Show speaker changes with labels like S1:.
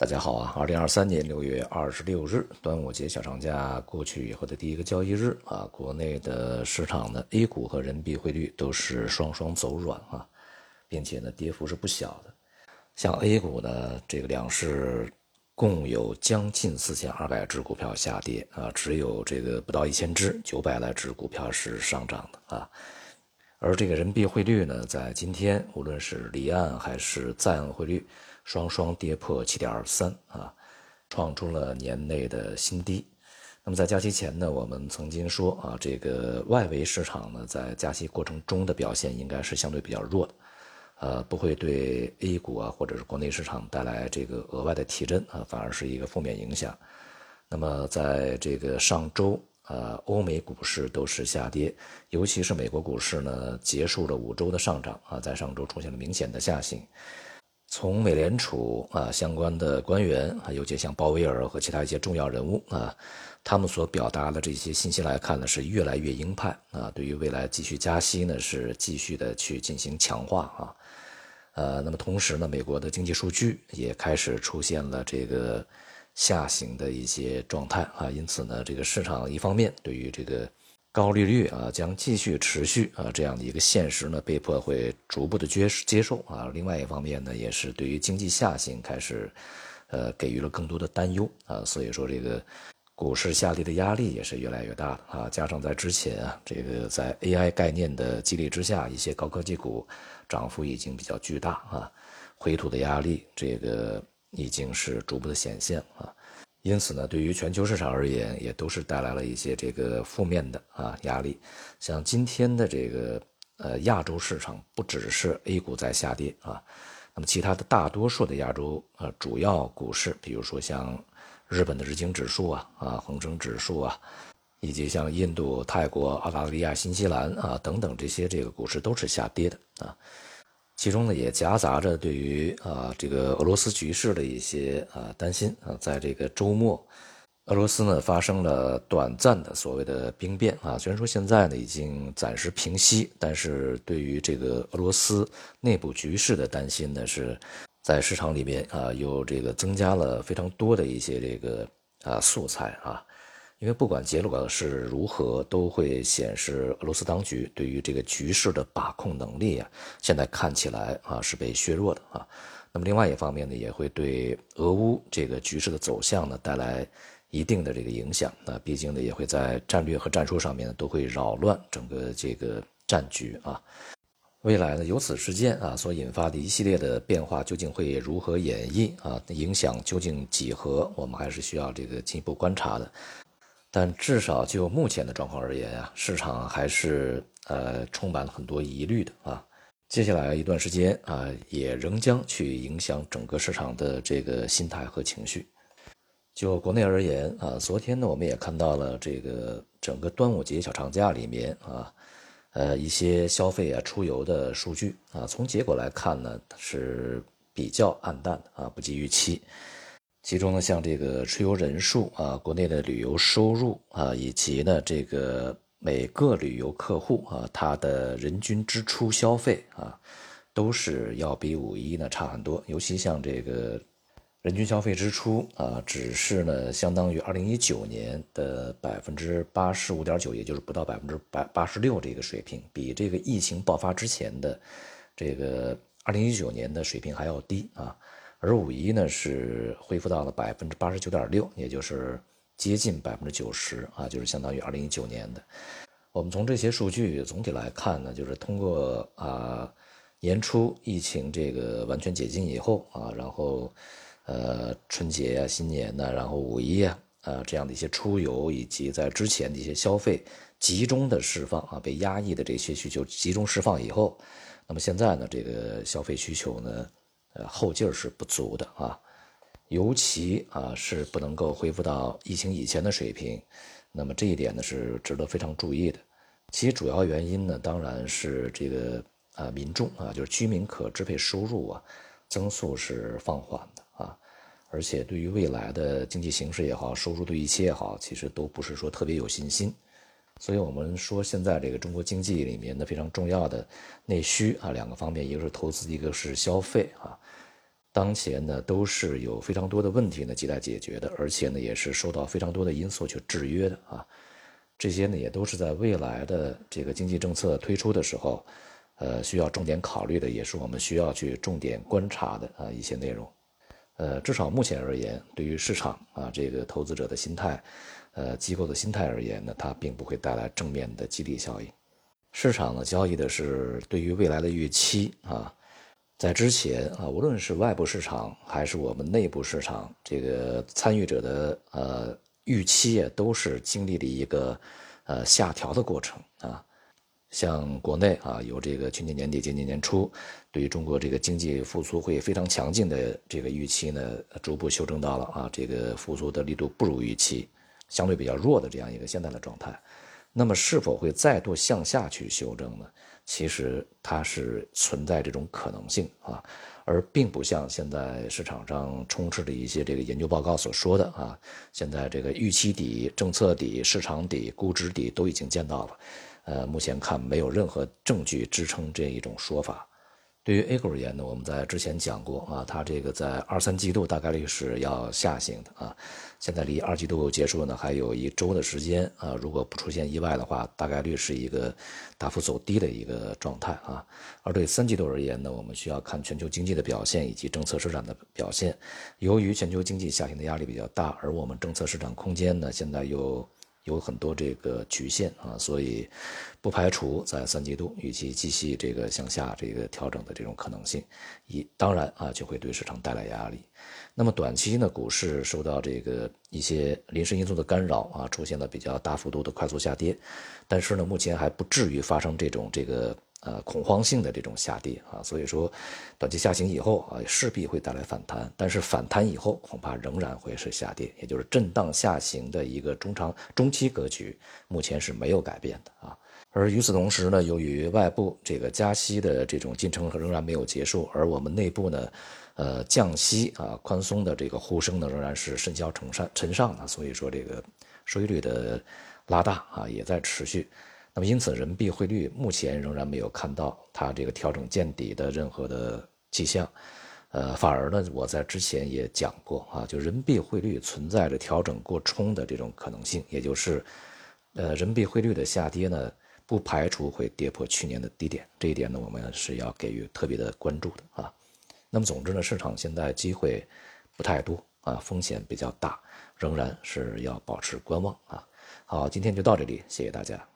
S1: 大家好啊！二零二三年六月二十六日，端午节小长假过去以后的第一个交易日啊，国内的市场的，A 股和人民币汇率都是双双走软啊，并且呢，跌幅是不小的。像 A 股呢，这个两市共有将近四千二百只股票下跌啊，只有这个不到一千只，九百来只股票是上涨的啊。而这个人民币汇率呢，在今天无论是离岸还是在岸汇率。双双跌破七点二三啊，创出了年内的新低。那么在假期前呢，我们曾经说啊，这个外围市场呢，在加息过程中的表现应该是相对比较弱的，呃，不会对 A 股啊或者是国内市场带来这个额外的提振啊，反而是一个负面影响。那么在这个上周啊，欧美股市都是下跌，尤其是美国股市呢，结束了五周的上涨啊，在上周出现了明显的下行。从美联储啊相关的官员啊，尤其像鲍威尔和其他一些重要人物啊，他们所表达的这些信息来看呢，是越来越鹰派啊。对于未来继续加息呢，是继续的去进行强化啊。呃，那么同时呢，美国的经济数据也开始出现了这个下行的一些状态啊。因此呢，这个市场一方面对于这个。高利率啊将继续持续啊，这样的一个现实呢，被迫会逐步的接接受啊。另外一方面呢，也是对于经济下行开始，呃，给予了更多的担忧啊。所以说这个股市下跌的压力也是越来越大的啊。加上在之前啊，这个在 AI 概念的激励之下，一些高科技股涨幅已经比较巨大啊，回吐的压力这个已经是逐步的显现啊。因此呢，对于全球市场而言，也都是带来了一些这个负面的啊压力。像今天的这个呃亚洲市场，不只是 A 股在下跌啊，那么其他的大多数的亚洲呃主要股市，比如说像日本的日经指数啊啊恒生指数啊，以及像印度、泰国、澳大利亚、新西兰啊等等这些这个股市都是下跌的啊。其中呢，也夹杂着对于啊这个俄罗斯局势的一些啊担心啊。在这个周末，俄罗斯呢发生了短暂的所谓的兵变啊。虽然说现在呢已经暂时平息，但是对于这个俄罗斯内部局势的担心呢，是在市场里面啊又这个增加了非常多的一些这个啊素材啊。因为不管结果是如何，都会显示俄罗斯当局对于这个局势的把控能力啊，现在看起来啊是被削弱的啊。那么另外一方面呢，也会对俄乌这个局势的走向呢带来一定的这个影响。那毕竟呢，也会在战略和战术上面都会扰乱整个这个战局啊。未来呢，由此事件啊所引发的一系列的变化，究竟会如何演绎啊？影响究竟几何？我们还是需要这个进一步观察的。但至少就目前的状况而言啊，市场还是呃充满了很多疑虑的啊。接下来一段时间啊，也仍将去影响整个市场的这个心态和情绪。就国内而言啊，昨天呢，我们也看到了这个整个端午节小长假里面啊，呃一些消费啊、出游的数据啊，从结果来看呢，是比较暗淡的啊，不及预期。其中呢，像这个出游人数啊，国内的旅游收入啊，以及呢这个每个旅游客户啊，他的人均支出消费啊，都是要比五一呢差很多。尤其像这个人均消费支出啊，只是呢相当于二零一九年的百分之八十五点九，也就是不到百分之百八十六这个水平，比这个疫情爆发之前的这个二零一九年的水平还要低啊。而五一呢是恢复到了百分之八十九点六，也就是接近百分之九十啊，就是相当于二零一九年的。我们从这些数据总体来看呢，就是通过啊年初疫情这个完全解禁以后啊，然后呃春节啊、新年呢，然后五一啊啊这样的一些出游，以及在之前的一些消费集中的释放啊，被压抑的这些需求集中释放以后，那么现在呢，这个消费需求呢。呃，后劲儿是不足的啊，尤其啊是不能够恢复到疫情以前的水平，那么这一点呢是值得非常注意的。其主要原因呢，当然是这个啊民众啊，就是居民可支配收入啊增速是放缓的啊，而且对于未来的经济形势也好，收入对预期也好，其实都不是说特别有信心。所以我们说，现在这个中国经济里面的非常重要的内需啊，两个方面，一个是投资，一个是消费啊。当前呢都是有非常多的问题呢亟待解决的，而且呢也是受到非常多的因素去制约的啊。这些呢也都是在未来的这个经济政策推出的时候，呃需要重点考虑的，也是我们需要去重点观察的啊一些内容。呃，至少目前而言，对于市场啊这个投资者的心态，呃机构的心态而言呢，它并不会带来正面的激励效应。市场呢交易的是对于未来的预期啊。在之前啊，无论是外部市场还是我们内部市场，这个参与者的呃预期啊，都是经历了一个呃下调的过程啊。像国内啊，有这个去年年底、今年年初，对于中国这个经济复苏会非常强劲的这个预期呢，逐步修正到了啊，这个复苏的力度不如预期，相对比较弱的这样一个现在的状态。那么是否会再度向下去修正呢？其实它是存在这种可能性啊，而并不像现在市场上充斥的一些这个研究报告所说的啊，现在这个预期底、政策底、市场底、估值底都已经见到了，呃，目前看没有任何证据支撑这一种说法。对于 A 股而言呢，我们在之前讲过啊，它这个在二三季度大概率是要下行的啊。现在离二季度结束呢还有一周的时间啊，如果不出现意外的话，大概率是一个大幅走低的一个状态啊。而对三季度而言呢，我们需要看全球经济的表现以及政策市场的表现。由于全球经济下行的压力比较大，而我们政策市场空间呢现在又。有很多这个局限啊，所以不排除在三季度预期继续这个向下这个调整的这种可能性，一当然啊就会对市场带来压力。那么短期呢，股市受到这个一些临时因素的干扰啊，出现了比较大幅度的快速下跌，但是呢，目前还不至于发生这种这个。呃，恐慌性的这种下跌啊，所以说，短期下行以后啊，势必会带来反弹，但是反弹以后恐怕仍然会是下跌，也就是震荡下行的一个中长中期格局，目前是没有改变的啊。而与此同时呢，由于外部这个加息的这种进程仍然没有结束，而我们内部呢，呃，降息啊，宽松的这个呼声呢，仍然是甚嚣尘上尘上的，所以说这个收益率的拉大啊，也在持续。那么，因此人民币汇率目前仍然没有看到它这个调整见底的任何的迹象，呃，反而呢，我在之前也讲过啊，就人民币汇率存在着调整过冲的这种可能性，也就是，呃，人民币汇率的下跌呢，不排除会跌破去年的低点，这一点呢，我们是要给予特别的关注的啊。那么，总之呢，市场现在机会不太多啊，风险比较大，仍然是要保持观望啊。好，今天就到这里，谢谢大家。